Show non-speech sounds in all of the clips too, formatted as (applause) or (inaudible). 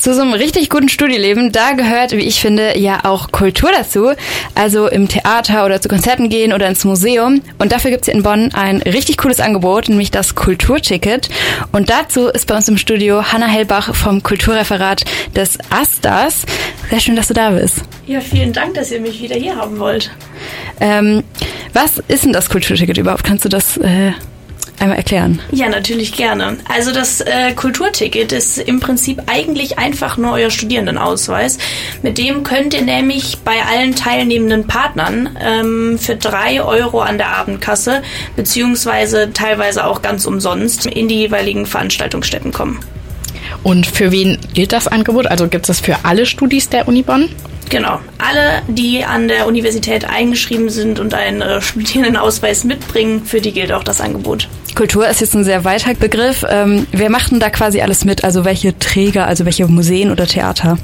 zu so einem richtig guten Studieleben, da gehört, wie ich finde, ja auch Kultur dazu. Also im Theater oder zu Konzerten gehen oder ins Museum. Und dafür gibt's hier in Bonn ein richtig cooles Angebot, nämlich das Kulturticket. Und dazu ist bei uns im Studio Hanna Hellbach vom Kulturreferat des Astas. Sehr schön, dass du da bist. Ja, vielen Dank, dass ihr mich wieder hier haben wollt. Ähm, was ist denn das Kulturticket überhaupt? Kannst du das äh, einmal erklären? Ja, natürlich gerne. Also das äh, Kulturticket ist im Prinzip eigentlich einfach nur euer Studierendenausweis. Mit dem könnt ihr nämlich bei allen teilnehmenden Partnern ähm, für drei Euro an der Abendkasse beziehungsweise teilweise auch ganz umsonst in die jeweiligen Veranstaltungsstätten kommen. Und für wen gilt das Angebot? Also gibt es das für alle Studis der Uni Bonn? Genau. Alle, die an der Universität eingeschrieben sind und einen äh, Studierendenausweis mitbringen, für die gilt auch das Angebot. Kultur ist jetzt ein sehr weiter Begriff. Ähm, wer macht denn da quasi alles mit? Also welche Träger, also welche Museen oder Theater?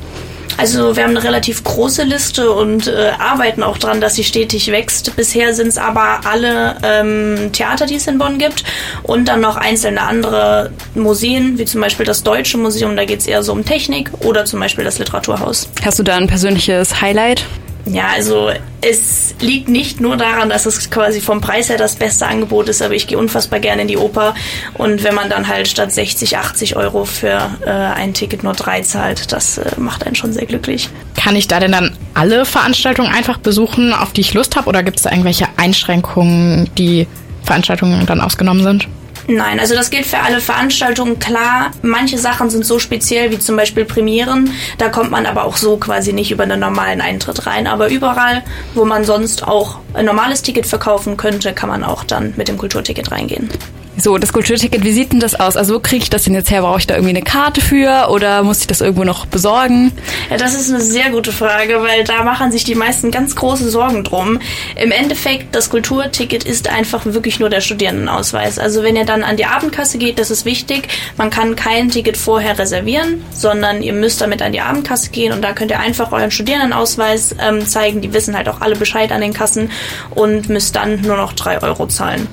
Also wir haben eine relativ große Liste und äh, arbeiten auch dran, dass sie stetig wächst. Bisher sind es aber alle ähm, Theater, die es in Bonn gibt und dann noch einzelne andere Museen, wie zum Beispiel das Deutsche Museum, da geht es eher so um Technik oder zum Beispiel das Literaturhaus. Hast du da ein persönliches Highlight? Ja, also es liegt nicht nur daran, dass es quasi vom Preis her das beste Angebot ist, aber ich gehe unfassbar gerne in die Oper und wenn man dann halt statt 60, 80 Euro für äh, ein Ticket nur drei zahlt, das äh, macht einen schon sehr glücklich. Kann ich da denn dann alle Veranstaltungen einfach besuchen, auf die ich Lust habe oder gibt es da irgendwelche Einschränkungen, die Veranstaltungen dann ausgenommen sind? Nein, also das gilt für alle Veranstaltungen. Klar, manche Sachen sind so speziell wie zum Beispiel Premieren. Da kommt man aber auch so quasi nicht über einen normalen Eintritt rein. Aber überall, wo man sonst auch ein normales Ticket verkaufen könnte, kann man auch dann mit dem Kulturticket reingehen. So, das Kulturticket, wie sieht denn das aus? Also wo kriege ich das denn jetzt her? Brauche ich da irgendwie eine Karte für oder muss ich das irgendwo noch besorgen? Ja, das ist eine sehr gute Frage, weil da machen sich die meisten ganz große Sorgen drum. Im Endeffekt, das Kulturticket ist einfach wirklich nur der Studierendenausweis. Also wenn ihr dann an die Abendkasse geht, das ist wichtig. Man kann kein Ticket vorher reservieren, sondern ihr müsst damit an die Abendkasse gehen und da könnt ihr einfach euren Studierendenausweis ähm, zeigen. Die wissen halt auch alle Bescheid an den Kassen und müsst dann nur noch drei Euro zahlen.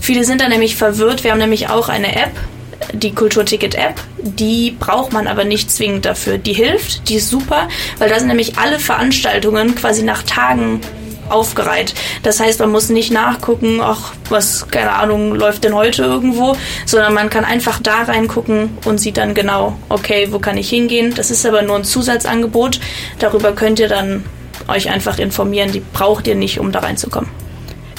Viele sind da nämlich verwirrt. Wir haben nämlich auch eine App, die Kulturticket-App. Die braucht man aber nicht zwingend dafür. Die hilft, die ist super, weil da sind nämlich alle Veranstaltungen quasi nach Tagen aufgereiht. Das heißt, man muss nicht nachgucken, ach, was, keine Ahnung, läuft denn heute irgendwo, sondern man kann einfach da reingucken und sieht dann genau, okay, wo kann ich hingehen. Das ist aber nur ein Zusatzangebot. Darüber könnt ihr dann euch einfach informieren. Die braucht ihr nicht, um da reinzukommen.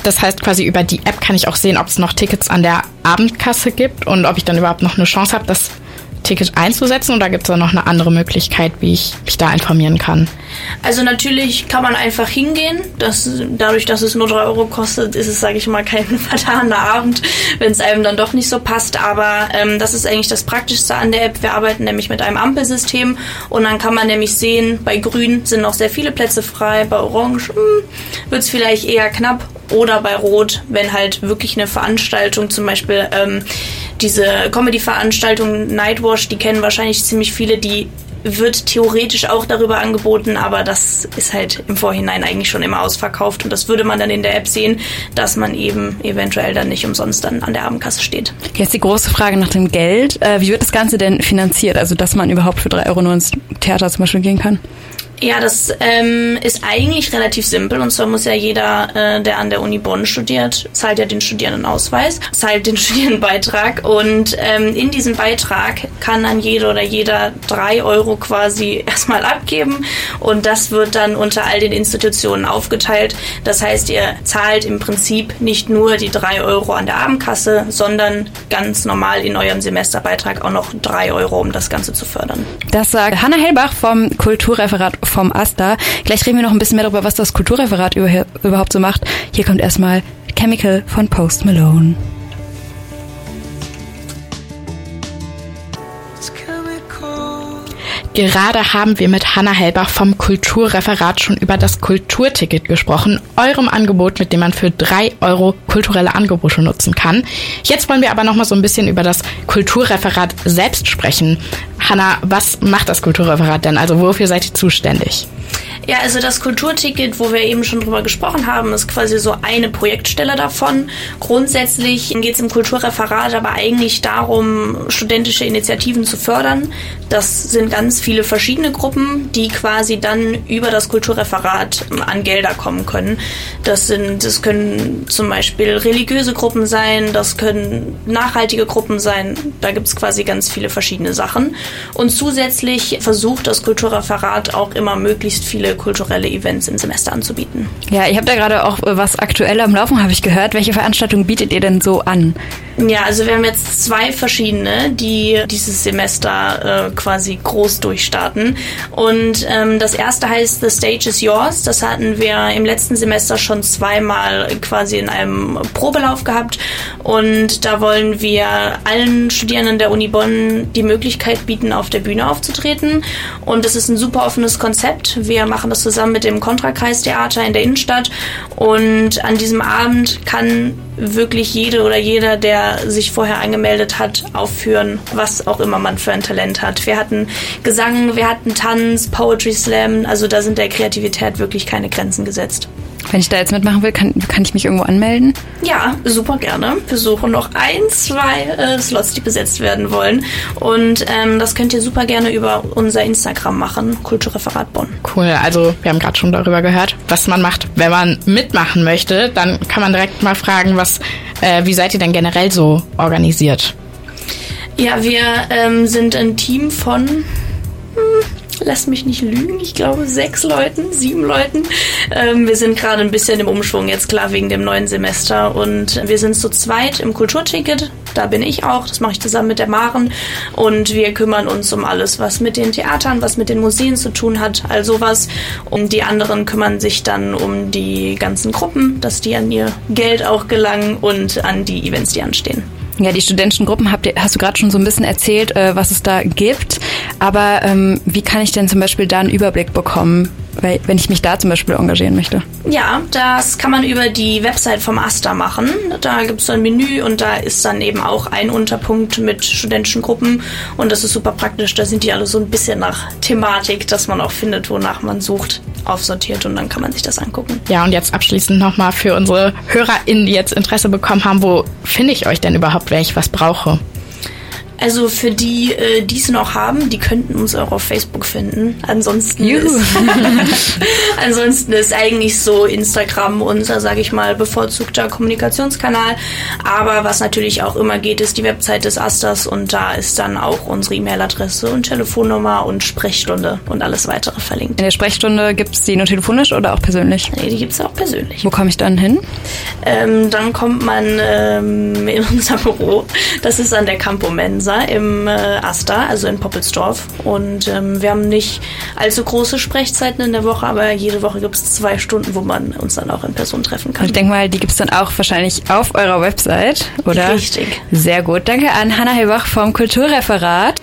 Das heißt, quasi über die App kann ich auch sehen, ob es noch Tickets an der Abendkasse gibt und ob ich dann überhaupt noch eine Chance habe, das Ticket einzusetzen oder gibt es da noch eine andere Möglichkeit, wie ich mich da informieren kann? Also natürlich kann man einfach hingehen. Das, dadurch, dass es nur drei Euro kostet, ist es, sage ich mal, kein (laughs) vertaner Abend, wenn es einem dann doch nicht so passt. Aber ähm, das ist eigentlich das Praktischste an der App. Wir arbeiten nämlich mit einem Ampelsystem und dann kann man nämlich sehen, bei Grün sind noch sehr viele Plätze frei, bei Orange hm, wird es vielleicht eher knapp oder bei Rot, wenn halt wirklich eine Veranstaltung, zum Beispiel ähm, diese Comedy-Veranstaltung Nightwash, die kennen wahrscheinlich ziemlich viele, die wird theoretisch auch darüber angeboten, aber das ist halt im Vorhinein eigentlich schon immer ausverkauft und das würde man dann in der App sehen, dass man eben eventuell dann nicht umsonst dann an der Abendkasse steht. Jetzt die große Frage nach dem Geld. Äh, wie wird das Ganze denn finanziert? Also, dass man überhaupt für drei Euro nur ins Theater zum Beispiel gehen kann? Ja, das ähm, ist eigentlich relativ simpel. Und zwar muss ja jeder, äh, der an der Uni Bonn studiert, zahlt ja den Studierendenausweis, zahlt den (laughs) Studierendenbeitrag. Und ähm, in diesem Beitrag kann dann jeder oder jeder drei Euro quasi (laughs) erstmal abgeben. Und das wird dann unter all den Institutionen aufgeteilt. Das heißt, ihr zahlt im Prinzip nicht nur die drei Euro an der Abendkasse, sondern ganz normal in eurem Semesterbeitrag auch noch drei Euro, um das Ganze zu fördern. Das sagt Hanna Hellbach vom Kulturreferat vom AStA. Gleich reden wir noch ein bisschen mehr darüber, was das Kulturreferat überhaupt so macht. Hier kommt erstmal Chemical von Post Malone. Gerade haben wir mit Hanna Hellbach vom Kulturreferat schon über das Kulturticket gesprochen, eurem Angebot, mit dem man für drei Euro kulturelle Angebote nutzen kann. Jetzt wollen wir aber noch mal so ein bisschen über das Kulturreferat selbst sprechen. Hanna, was macht das Kulturreferat denn? Also wofür seid ihr zuständig? Ja, also das Kulturticket, wo wir eben schon drüber gesprochen haben, ist quasi so eine Projektstelle davon. Grundsätzlich geht es im Kulturreferat aber eigentlich darum, studentische Initiativen zu fördern. Das sind ganz viele verschiedene Gruppen, die quasi dann über das Kulturreferat an Gelder kommen können. Das sind, das können zum Beispiel religiöse Gruppen sein, das können nachhaltige Gruppen sein. Da gibt es quasi ganz viele verschiedene Sachen. Und zusätzlich versucht das Kulturreferat auch immer möglichst viele kulturelle Events im Semester anzubieten. Ja, ich habe da gerade auch was aktuell am Laufen, habe ich gehört. Welche Veranstaltungen bietet ihr denn so an? Ja, also wir haben jetzt zwei verschiedene, die dieses Semester äh, quasi groß durchstarten. Und ähm, das erste heißt The Stage is Yours. Das hatten wir im letzten Semester schon zweimal quasi in einem Probelauf gehabt. Und da wollen wir allen Studierenden der Uni Bonn die Möglichkeit bieten, auf der Bühne aufzutreten. Und das ist ein super offenes Konzept. Wir machen das zusammen mit dem Kontrakreistheater in der Innenstadt. Und an diesem Abend kann wirklich jede oder jeder, der sich vorher angemeldet hat, aufführen, was auch immer man für ein Talent hat. Wir hatten Gesang, wir hatten Tanz, Poetry Slam, also da sind der Kreativität wirklich keine Grenzen gesetzt. Wenn ich da jetzt mitmachen will, kann, kann ich mich irgendwo anmelden? Ja, super gerne. Wir suchen noch ein, zwei äh, Slots, die besetzt werden wollen. Und ähm, das könnt ihr super gerne über unser Instagram machen, Kulturreferat Bonn. Cool, also wir haben gerade schon darüber gehört, was man macht, wenn man mitmachen möchte. Dann kann man direkt mal fragen, was, äh, wie seid ihr denn generell so organisiert? Ja, wir ähm, sind ein Team von... Hm, lass mich nicht lügen, ich glaube sechs Leuten, sieben Leuten. Ähm, wir sind gerade ein bisschen im Umschwung jetzt klar wegen dem neuen Semester und wir sind zu zweit im Kulturticket. Da bin ich auch, das mache ich zusammen mit der Maren und wir kümmern uns um alles, was mit den Theatern, was mit den Museen zu tun hat, all sowas. Und die anderen kümmern sich dann um die ganzen Gruppen, dass die an ihr Geld auch gelangen und an die Events, die anstehen. Ja, die studentischen Gruppen habt ihr, hast du gerade schon so ein bisschen erzählt, äh, was es da gibt. Aber ähm, wie kann ich denn zum Beispiel da einen Überblick bekommen, wenn ich mich da zum Beispiel engagieren möchte? Ja, das kann man über die Website vom AStA machen. Da gibt es so ein Menü und da ist dann eben auch ein Unterpunkt mit studentischen Gruppen und das ist super praktisch. Da sind die alle so ein bisschen nach Thematik, dass man auch findet, wonach man sucht, aufsortiert und dann kann man sich das angucken. Ja, und jetzt abschließend nochmal für unsere HörerInnen, die jetzt Interesse bekommen haben, wo finde ich euch denn überhaupt, wenn ich was brauche? Also für die, äh, die es noch haben, die könnten uns auch auf Facebook finden. Ansonsten ist, (laughs) ansonsten ist eigentlich so Instagram unser, sage ich mal, bevorzugter Kommunikationskanal. Aber was natürlich auch immer geht, ist die Website des Asters und da ist dann auch unsere E-Mail-Adresse und Telefonnummer und Sprechstunde und alles weitere verlinkt. In der Sprechstunde gibt es die nur telefonisch oder auch persönlich? Nee, die gibt es auch persönlich. Wo komme ich dann hin? Ähm, dann kommt man ähm, in unser Büro. Das ist an der Campo Mensa im äh, Asta, also in Poppelsdorf. Und ähm, wir haben nicht allzu große Sprechzeiten in der Woche, aber jede Woche gibt es zwei Stunden, wo man uns dann auch in Person treffen kann. Ich denke mal, die gibt es dann auch wahrscheinlich auf eurer Website, oder? Richtig. Sehr gut. Danke an Hanna Helbach vom Kulturreferat.